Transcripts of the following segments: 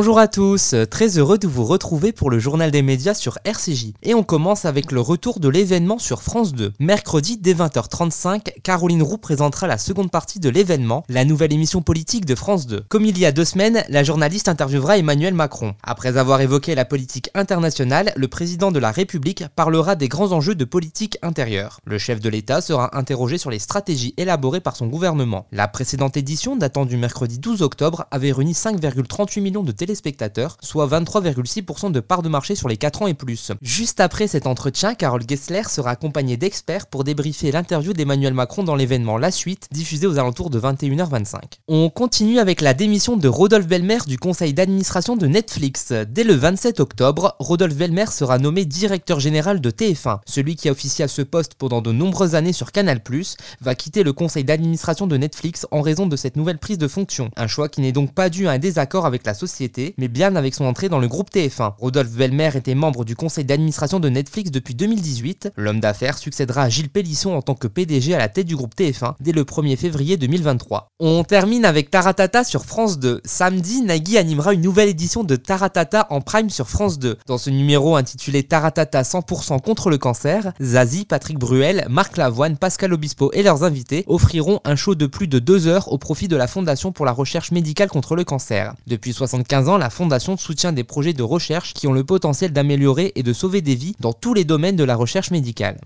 Bonjour à tous, très heureux de vous retrouver pour le journal des médias sur RCJ. Et on commence avec le retour de l'événement sur France 2. Mercredi dès 20h35, Caroline Roux présentera la seconde partie de l'événement, la nouvelle émission politique de France 2. Comme il y a deux semaines, la journaliste interviewera Emmanuel Macron. Après avoir évoqué la politique internationale, le président de la République parlera des grands enjeux de politique intérieure. Le chef de l'État sera interrogé sur les stratégies élaborées par son gouvernement. La précédente édition, datant du mercredi 12 octobre, avait réuni 5,38 millions de téléspectateurs, soit 23,6% de part de marché sur les 4 ans et plus. Juste après cet entretien, Carole Gessler sera accompagnée d'experts pour débriefer l'interview d'Emmanuel Macron dans l'événement La Suite, diffusé aux alentours de 21h25. On continue avec la démission de Rodolphe Belmer du conseil d'administration de Netflix. Dès le 27 octobre, Rodolphe Belmer sera nommé directeur général de TF1. Celui qui a officié à ce poste pendant de nombreuses années sur Canal+, va quitter le conseil d'administration de Netflix en raison de cette nouvelle prise de fonction. Un choix qui n'est donc pas dû à un désaccord avec la société mais bien avec son entrée dans le groupe TF1. Rodolphe Velmer était membre du conseil d'administration de Netflix depuis 2018. L'homme d'affaires succédera à Gilles Pélisson en tant que PDG à la tête du groupe TF1 dès le 1er février 2023. On termine avec Taratata sur France 2. Samedi, Nagui animera une nouvelle édition de Taratata en prime sur France 2. Dans ce numéro intitulé Taratata 100% contre le cancer, Zazie, Patrick Bruel, Marc Lavoine, Pascal Obispo et leurs invités offriront un show de plus de deux heures au profit de la Fondation pour la recherche médicale contre le cancer. Depuis 75 ans, la Fondation soutient des projets de recherche qui ont le potentiel d'améliorer et de sauver des vies dans tous les domaines de la recherche médicale.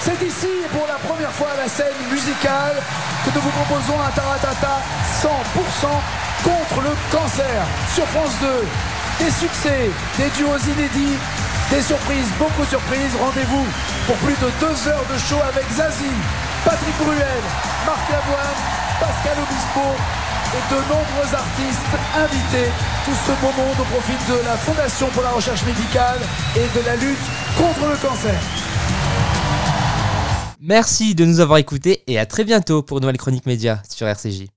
C'est ici pour la première fois à la scène musicale que nous vous proposons un Taratata 100% contre le cancer sur France 2. Des succès, des duos inédits, des surprises, beaucoup de surprises. Rendez-vous pour plus de deux heures de show avec Zazie, Patrick Bruel, Marc Pascal et de nombreux artistes invités. Tout ce beau monde au profit de la Fondation pour la recherche médicale et de la lutte contre le cancer. Merci de nous avoir écoutés et à très bientôt pour nouvelle chronique média sur RCJ.